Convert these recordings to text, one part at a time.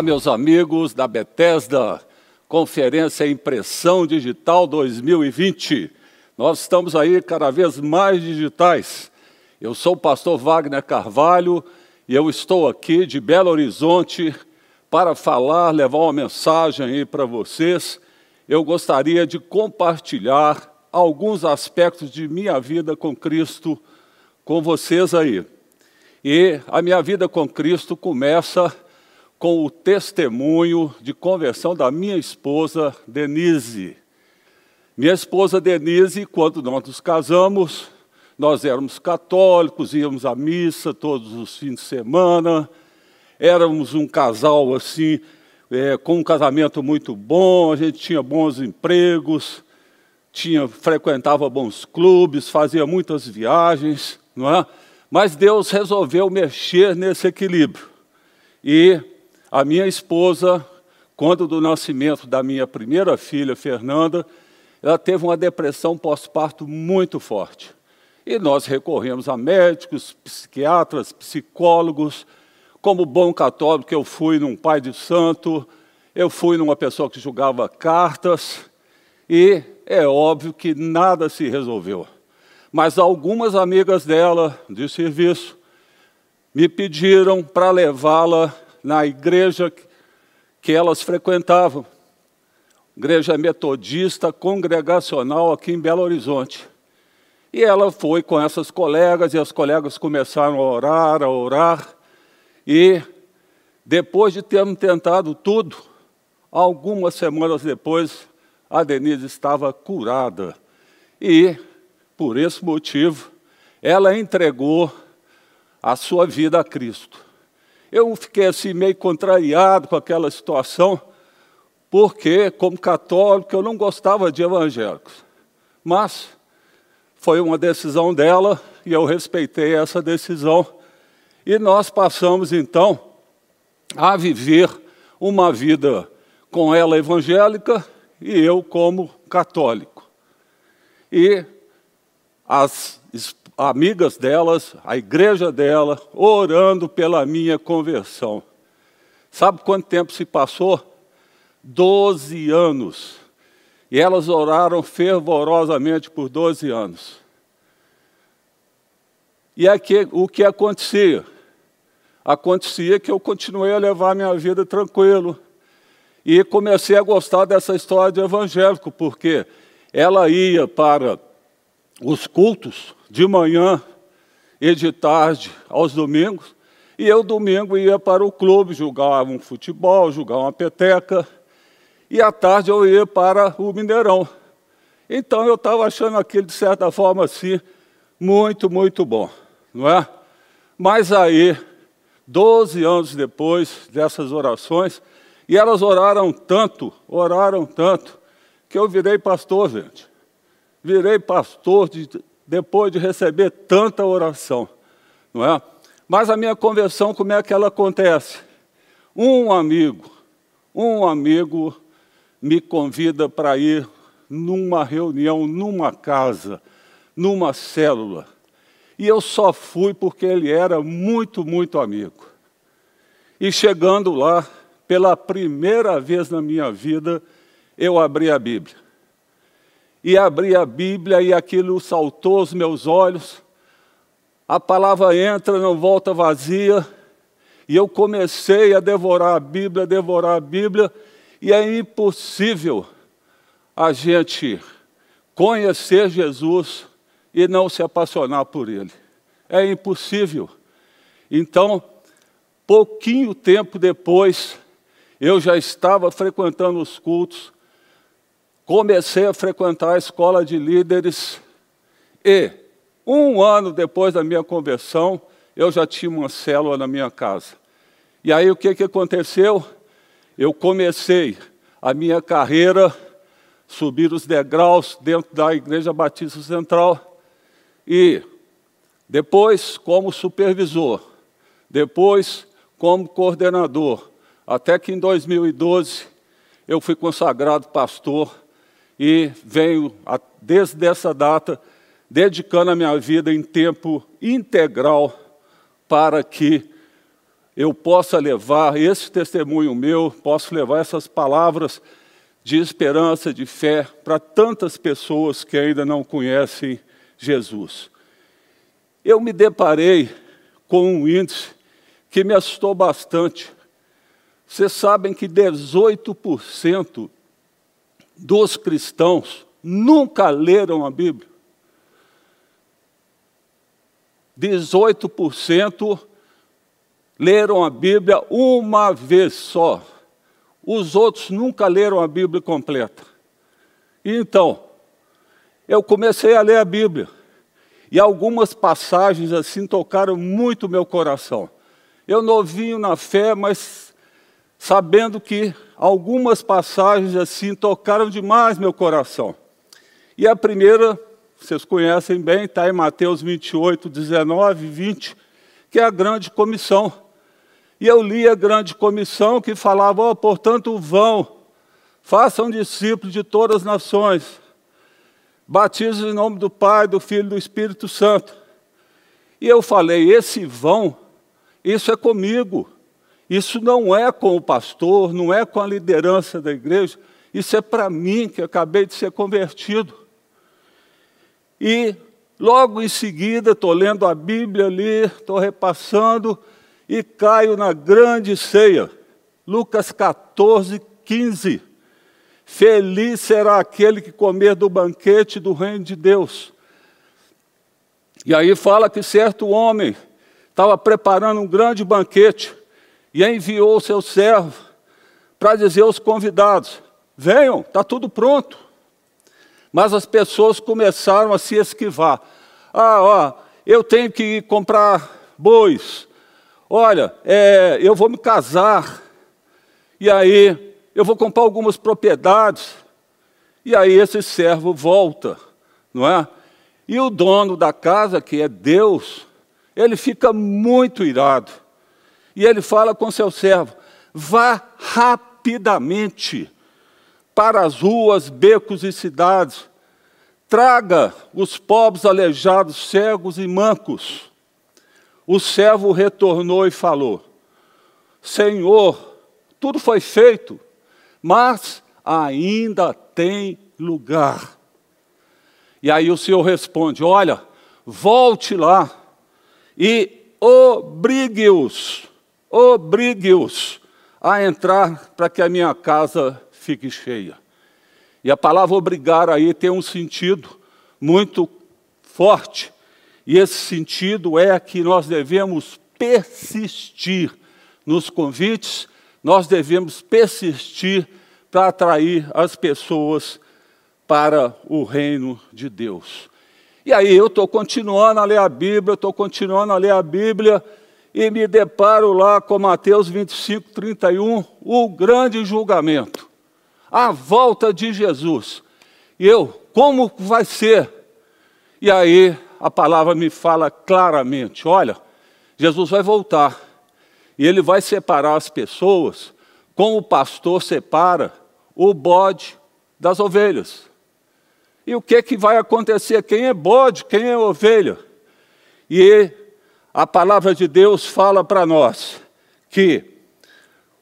Olá, meus amigos da Bethesda, Conferência Impressão Digital 2020. Nós estamos aí cada vez mais digitais. Eu sou o pastor Wagner Carvalho e eu estou aqui de Belo Horizonte para falar, levar uma mensagem aí para vocês. Eu gostaria de compartilhar alguns aspectos de minha vida com Cristo com vocês aí. E a minha vida com Cristo começa com o testemunho de conversão da minha esposa Denise. Minha esposa Denise, quando nós nos casamos, nós éramos católicos, íamos à missa todos os fins de semana, éramos um casal assim, é, com um casamento muito bom, a gente tinha bons empregos, tinha, frequentava bons clubes, fazia muitas viagens, não é? Mas Deus resolveu mexer nesse equilíbrio. E a minha esposa, quando do nascimento da minha primeira filha, Fernanda, ela teve uma depressão pós-parto muito forte. E nós recorremos a médicos, psiquiatras, psicólogos. Como bom católico, eu fui num pai de santo, eu fui numa pessoa que julgava cartas, e é óbvio que nada se resolveu. Mas algumas amigas dela, de serviço, me pediram para levá-la na igreja que elas frequentavam, igreja metodista congregacional aqui em Belo Horizonte. E ela foi com essas colegas, e as colegas começaram a orar, a orar, e depois de termos tentado tudo, algumas semanas depois, a Denise estava curada. E, por esse motivo, ela entregou a sua vida a Cristo. Eu fiquei assim meio contrariado com aquela situação, porque, como católico, eu não gostava de evangélicos. Mas foi uma decisão dela e eu respeitei essa decisão. E nós passamos então a viver uma vida com ela evangélica e eu como católico. E as amigas delas, a igreja dela, orando pela minha conversão. Sabe quanto tempo se passou? Doze anos. E elas oraram fervorosamente por doze anos. E aqui, o que acontecia? Acontecia que eu continuei a levar minha vida tranquilo. E comecei a gostar dessa história de evangélico, porque ela ia para os cultos de manhã e de tarde aos domingos, e eu domingo ia para o clube, jogar um futebol, jogar uma peteca, e à tarde eu ia para o Mineirão. Então eu estava achando aquilo, de certa forma, assim, muito, muito bom, não é? Mas aí, 12 anos depois dessas orações, e elas oraram tanto, oraram tanto, que eu virei pastor, gente. Virei pastor de depois de receber tanta oração, não é? Mas a minha conversão, como é que ela acontece? Um amigo, um amigo me convida para ir numa reunião, numa casa, numa célula. E eu só fui porque ele era muito, muito amigo. E chegando lá, pela primeira vez na minha vida, eu abri a Bíblia e abri a Bíblia e aquilo saltou aos meus olhos. A palavra entra, não volta vazia. E eu comecei a devorar a Bíblia, devorar a Bíblia, e é impossível a gente conhecer Jesus e não se apaixonar por Ele. É impossível. Então, pouquinho tempo depois, eu já estava frequentando os cultos, comecei a frequentar a escola de líderes e, um ano depois da minha conversão, eu já tinha uma célula na minha casa. E aí o que, que aconteceu? Eu comecei a minha carreira, subir os degraus dentro da Igreja Batista Central e depois como supervisor, depois como coordenador, até que em 2012 eu fui consagrado pastor e venho, desde essa data, dedicando a minha vida em tempo integral para que eu possa levar esse testemunho meu, posso levar essas palavras de esperança, de fé para tantas pessoas que ainda não conhecem Jesus. Eu me deparei com um índice que me assustou bastante. Vocês sabem que 18% dos cristãos nunca leram a Bíblia. 18% leram a Bíblia uma vez só. Os outros nunca leram a Bíblia completa. então, eu comecei a ler a Bíblia. E algumas passagens assim tocaram muito meu coração. Eu novinho na fé, mas sabendo que algumas passagens assim tocaram demais meu coração. E a primeira, vocês conhecem bem, está em Mateus 28, 19 e 20, que é a grande comissão. E eu li a grande comissão que falava: oh, portanto, vão, façam discípulos de todas as nações, batizem em nome do Pai, do Filho e do Espírito Santo. E eu falei: esse vão, isso é comigo. Isso não é com o pastor, não é com a liderança da igreja, isso é para mim que acabei de ser convertido. E logo em seguida, estou lendo a Bíblia ali, estou repassando, e caio na grande ceia. Lucas 14, 15. Feliz será aquele que comer do banquete do reino de Deus. E aí fala que certo homem estava preparando um grande banquete e enviou o seu servo para dizer aos convidados: venham, está tudo pronto. Mas as pessoas começaram a se esquivar. Ah, ó, eu tenho que comprar bois, Olha, é, eu vou me casar, e aí eu vou comprar algumas propriedades, e aí esse servo volta, não é? E o dono da casa, que é Deus, ele fica muito irado. E ele fala com seu servo: vá rapidamente para as ruas, becos e cidades, traga os pobres, aleijados, cegos e mancos o servo retornou e falou: Senhor, tudo foi feito, mas ainda tem lugar. E aí o Senhor responde: Olha, volte lá e obrigue-os, obrigue-os a entrar para que a minha casa fique cheia. E a palavra obrigar aí tem um sentido muito forte e esse sentido é que nós devemos persistir nos convites, nós devemos persistir para atrair as pessoas para o reino de Deus. E aí eu estou continuando a ler a Bíblia, estou continuando a ler a Bíblia e me deparo lá com Mateus 25, 31, o grande julgamento, a volta de Jesus. E eu, como vai ser? E aí a palavra me fala claramente: olha, Jesus vai voltar e ele vai separar as pessoas como o pastor separa o bode das ovelhas. E o que, que vai acontecer? Quem é bode, quem é ovelha? E a palavra de Deus fala para nós que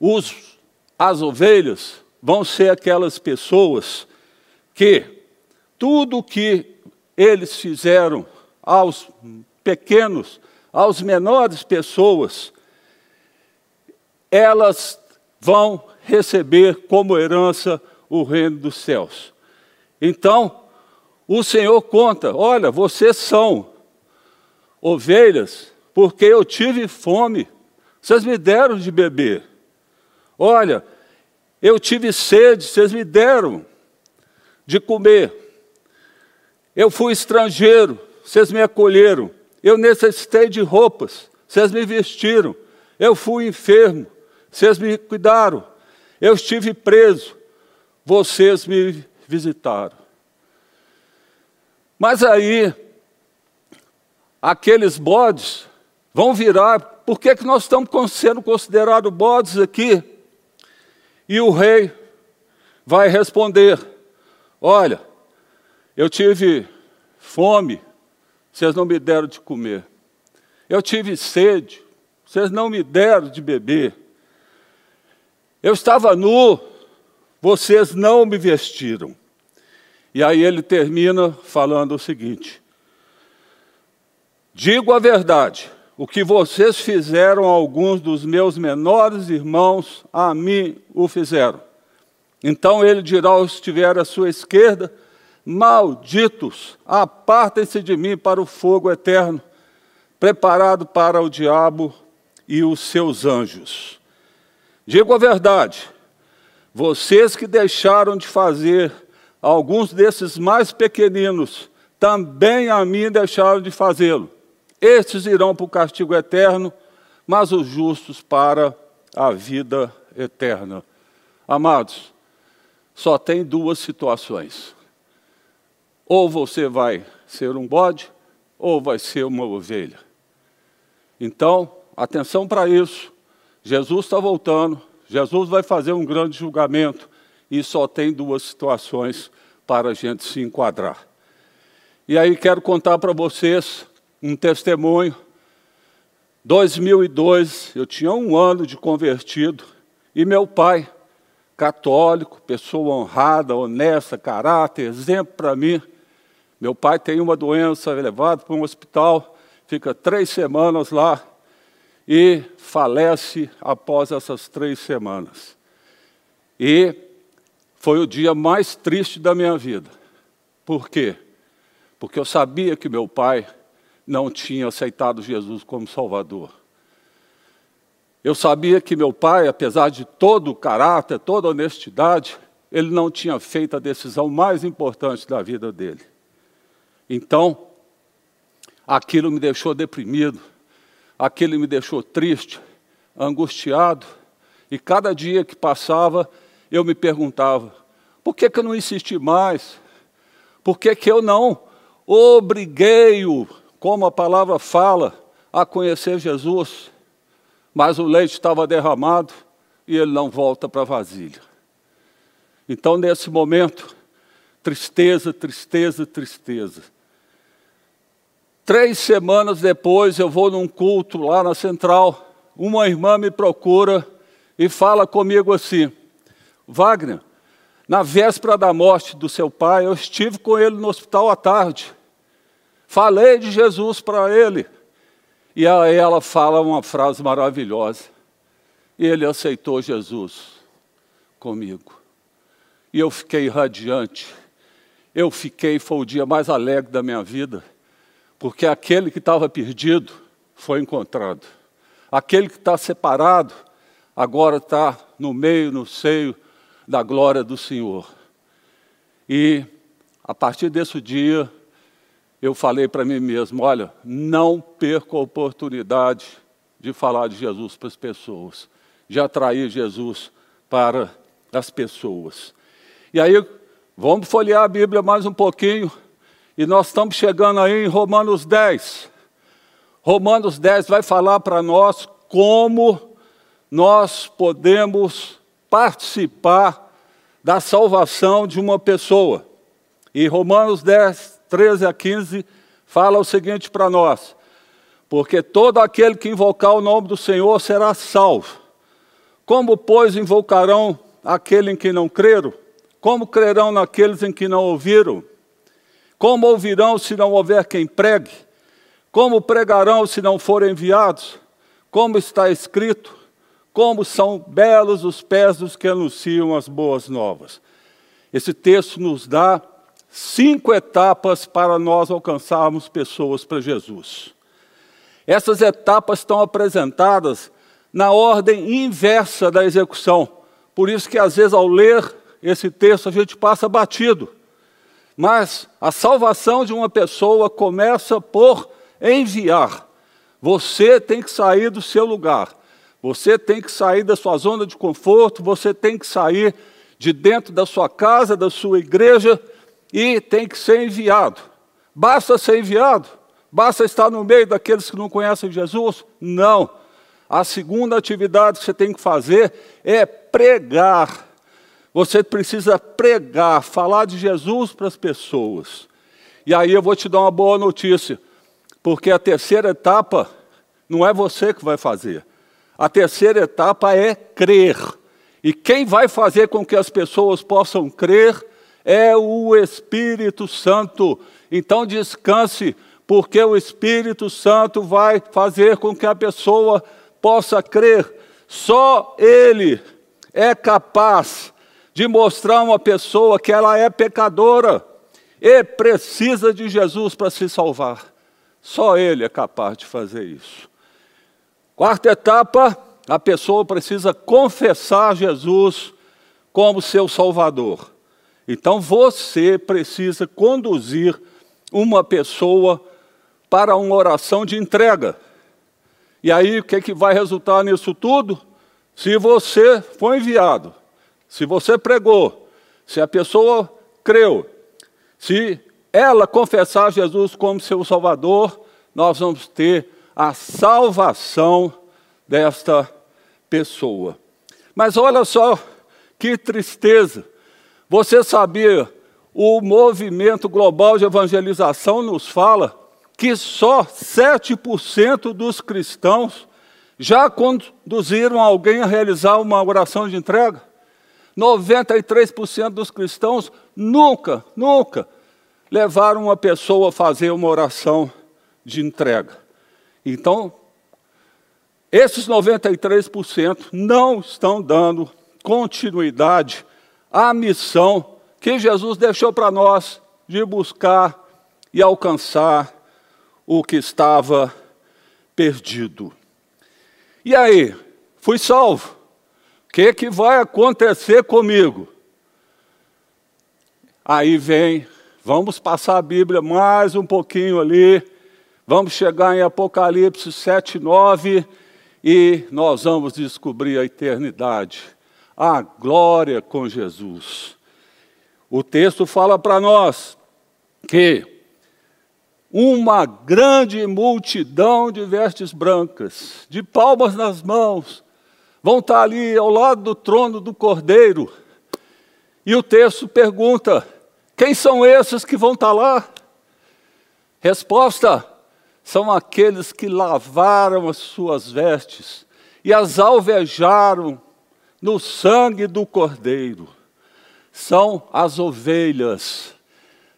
os, as ovelhas vão ser aquelas pessoas que tudo que eles fizeram aos pequenos, aos menores pessoas, elas vão receber como herança o reino dos céus. Então, o Senhor conta: olha, vocês são ovelhas, porque eu tive fome, vocês me deram de beber. Olha, eu tive sede, vocês me deram de comer. Eu fui estrangeiro, vocês me acolheram. Eu necessitei de roupas, vocês me vestiram. Eu fui enfermo, vocês me cuidaram. Eu estive preso, vocês me visitaram. Mas aí, aqueles bodes vão virar, por que, que nós estamos sendo considerados bodes aqui? E o rei vai responder: Olha, eu tive fome, vocês não me deram de comer. Eu tive sede, vocês não me deram de beber. Eu estava nu, vocês não me vestiram. E aí ele termina falando o seguinte: Digo a verdade, o que vocês fizeram a alguns dos meus menores irmãos, a mim o fizeram. Então ele dirá aos que estiver à sua esquerda: Malditos, apartem-se de mim para o fogo eterno, preparado para o diabo e os seus anjos. Digo a verdade, vocês que deixaram de fazer alguns desses mais pequeninos, também a mim deixaram de fazê-lo. Estes irão para o castigo eterno, mas os justos para a vida eterna. Amados, só tem duas situações. Ou você vai ser um bode, ou vai ser uma ovelha. Então, atenção para isso. Jesus está voltando, Jesus vai fazer um grande julgamento, e só tem duas situações para a gente se enquadrar. E aí quero contar para vocês um testemunho. 2002, eu tinha um ano de convertido e meu pai, católico, pessoa honrada, honesta, caráter, exemplo para mim. Meu pai tem uma doença, é levado para um hospital, fica três semanas lá e falece após essas três semanas. E foi o dia mais triste da minha vida. Por quê? Porque eu sabia que meu pai não tinha aceitado Jesus como Salvador. Eu sabia que meu pai, apesar de todo o caráter, toda a honestidade, ele não tinha feito a decisão mais importante da vida dele. Então, aquilo me deixou deprimido, aquilo me deixou triste, angustiado, e cada dia que passava, eu me perguntava: por que, que eu não insisti mais? Por que, que eu não obriguei-o como a palavra fala, a conhecer Jesus, mas o leite estava derramado e ele não volta para a vasilha. Então, nesse momento, tristeza, tristeza, tristeza. Três semanas depois, eu vou num culto lá na central. Uma irmã me procura e fala comigo assim: Wagner, na véspera da morte do seu pai, eu estive com ele no hospital à tarde. Falei de Jesus para ele. E aí ela fala uma frase maravilhosa. E ele aceitou Jesus comigo. E eu fiquei radiante. Eu fiquei, foi o dia mais alegre da minha vida, porque aquele que estava perdido foi encontrado. Aquele que está separado, agora está no meio, no seio da glória do Senhor. E a partir desse dia, eu falei para mim mesmo: olha, não perca a oportunidade de falar de Jesus para as pessoas, de atrair Jesus para as pessoas. E aí, vamos folhear a Bíblia mais um pouquinho, e nós estamos chegando aí em Romanos 10. Romanos 10 vai falar para nós como nós podemos participar da salvação de uma pessoa. E Romanos 10, 13 a 15, fala o seguinte para nós: Porque todo aquele que invocar o nome do Senhor será salvo. Como, pois, invocarão aquele em que não creram? Como crerão naqueles em que não ouviram? Como ouvirão se não houver quem pregue? Como pregarão se não forem enviados? Como está escrito: Como são belos os pés dos que anunciam as boas novas. Esse texto nos dá cinco etapas para nós alcançarmos pessoas para Jesus. Essas etapas estão apresentadas na ordem inversa da execução. Por isso que às vezes ao ler esse texto a gente passa batido. Mas a salvação de uma pessoa começa por enviar. Você tem que sair do seu lugar. Você tem que sair da sua zona de conforto, você tem que sair de dentro da sua casa, da sua igreja e tem que ser enviado. Basta ser enviado? Basta estar no meio daqueles que não conhecem Jesus? Não. A segunda atividade que você tem que fazer é pregar. Você precisa pregar, falar de Jesus para as pessoas. E aí eu vou te dar uma boa notícia, porque a terceira etapa Não é você que vai fazer. A terceira etapa é crer. E quem vai fazer com que as pessoas possam crer é o Espírito Santo. Então descanse, porque o Espírito Santo vai fazer com que a pessoa possa crer. Só Ele é capaz de mostrar a uma pessoa que ela é pecadora e precisa de Jesus para se salvar. Só Ele é capaz de fazer isso. Quarta etapa, a pessoa precisa confessar Jesus como seu Salvador. Então você precisa conduzir uma pessoa para uma oração de entrega. E aí, o que, é que vai resultar nisso tudo? Se você foi enviado, se você pregou, se a pessoa creu, se ela confessar Jesus como seu Salvador, nós vamos ter a salvação desta pessoa. Mas olha só que tristeza. Você sabia, o movimento global de evangelização nos fala que só 7% dos cristãos já conduziram alguém a realizar uma oração de entrega. 93% dos cristãos nunca, nunca levaram uma pessoa a fazer uma oração de entrega. Então, esses 93% não estão dando continuidade a missão que Jesus deixou para nós de buscar e alcançar o que estava perdido. E aí, fui salvo. O que, que vai acontecer comigo? Aí vem, vamos passar a Bíblia mais um pouquinho ali, vamos chegar em Apocalipse 7, 9 e nós vamos descobrir a eternidade a glória com Jesus. O texto fala para nós que uma grande multidão de vestes brancas, de palmas nas mãos, vão estar ali ao lado do trono do Cordeiro. E o texto pergunta: quem são esses que vão estar lá? Resposta: são aqueles que lavaram as suas vestes e as alvejaram no sangue do Cordeiro. São as ovelhas,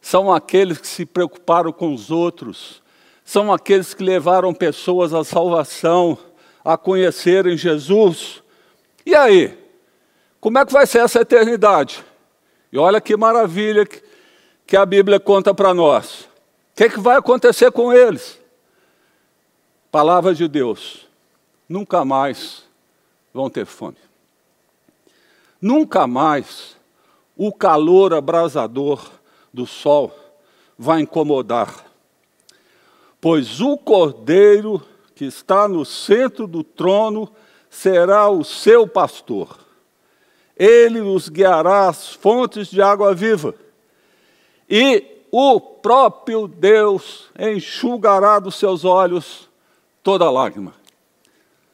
são aqueles que se preocuparam com os outros, são aqueles que levaram pessoas à salvação, a conhecerem Jesus. E aí? Como é que vai ser essa eternidade? E olha que maravilha que a Bíblia conta para nós. O que, é que vai acontecer com eles? Palavra de Deus. Nunca mais vão ter fome. Nunca mais o calor abrasador do sol vai incomodar, pois o cordeiro que está no centro do trono será o seu pastor. Ele os guiará às fontes de água viva, e o próprio Deus enxugará dos seus olhos toda lágrima.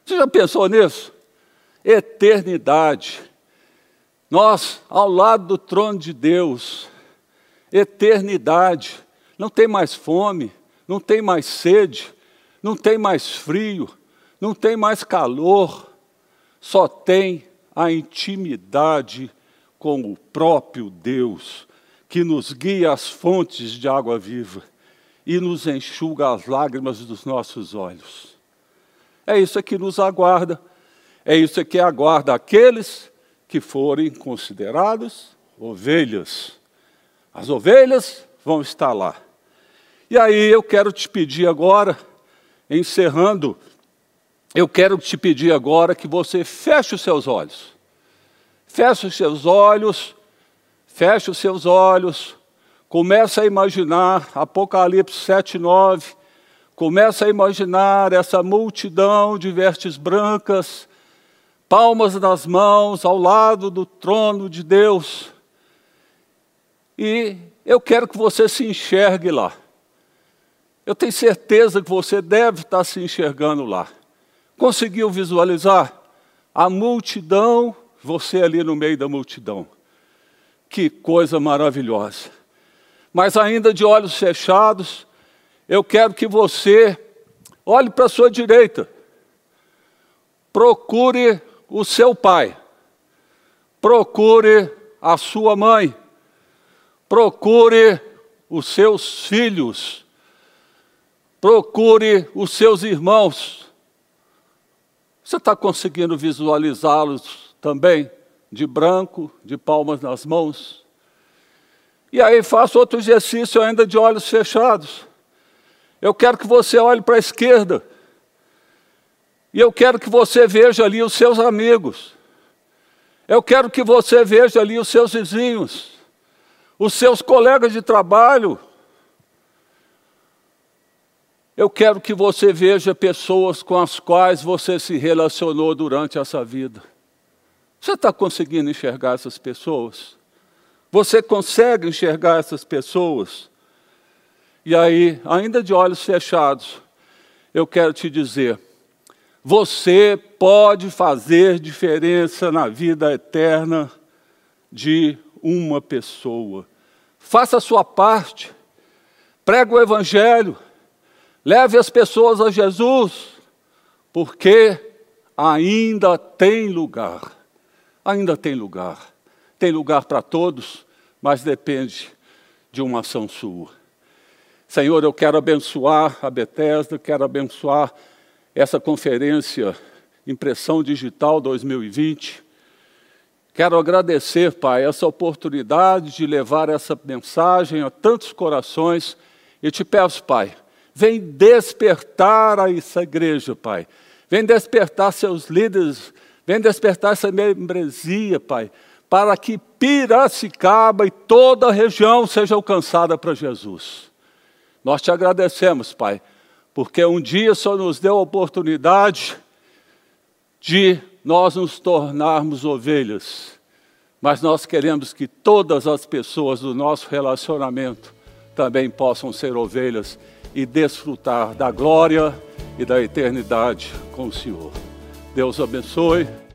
Você já pensou nisso? Eternidade nós, ao lado do trono de Deus, eternidade, não tem mais fome, não tem mais sede, não tem mais frio, não tem mais calor, só tem a intimidade com o próprio Deus, que nos guia às fontes de água viva e nos enxuga as lágrimas dos nossos olhos. É isso que nos aguarda, é isso que aguarda aqueles que forem considerados ovelhas. As ovelhas vão estar lá. E aí eu quero te pedir agora, encerrando, eu quero te pedir agora que você feche os seus olhos. Feche os seus olhos, feche os seus olhos, comece a imaginar Apocalipse 7, 9, comece a imaginar essa multidão de vestes brancas, palmas nas mãos, ao lado do trono de Deus. E eu quero que você se enxergue lá. Eu tenho certeza que você deve estar se enxergando lá. Conseguiu visualizar a multidão, você ali no meio da multidão? Que coisa maravilhosa. Mas ainda de olhos fechados, eu quero que você Olhe para a sua direita. Procure o seu pai. Procure a sua mãe. Procure os seus filhos. Procure os seus irmãos. Você está conseguindo visualizá-los também? De branco, de palmas nas mãos? E aí faço outro exercício ainda de olhos fechados. Eu quero que você olhe para a esquerda. E eu quero que você veja ali os seus amigos. Eu quero que você veja ali os seus vizinhos, os seus colegas de trabalho. Eu quero que você veja pessoas com as quais você se relacionou durante essa vida. Você está conseguindo enxergar essas pessoas? Você consegue enxergar essas pessoas? E aí, ainda de olhos fechados, eu quero te dizer: você pode fazer diferença na vida eterna de uma pessoa. Faça a sua parte, pregue o Evangelho, leve as pessoas a Jesus, porque ainda tem lugar. Ainda tem lugar tem lugar para todos, mas depende de uma ação sua. Senhor, eu quero abençoar a Bethesda, quero abençoar essa conferência Impressão Digital 2020. Quero agradecer, Pai, essa oportunidade de levar essa mensagem a tantos corações e te peço, Pai, vem despertar a essa igreja, Pai. Vem despertar seus líderes, vem despertar essa membresia, Pai, para que Piracicaba e toda a região seja alcançada para Jesus. Nós te agradecemos, Pai, porque um dia só nos deu a oportunidade de nós nos tornarmos ovelhas, mas nós queremos que todas as pessoas do nosso relacionamento também possam ser ovelhas e desfrutar da glória e da eternidade com o Senhor. Deus abençoe.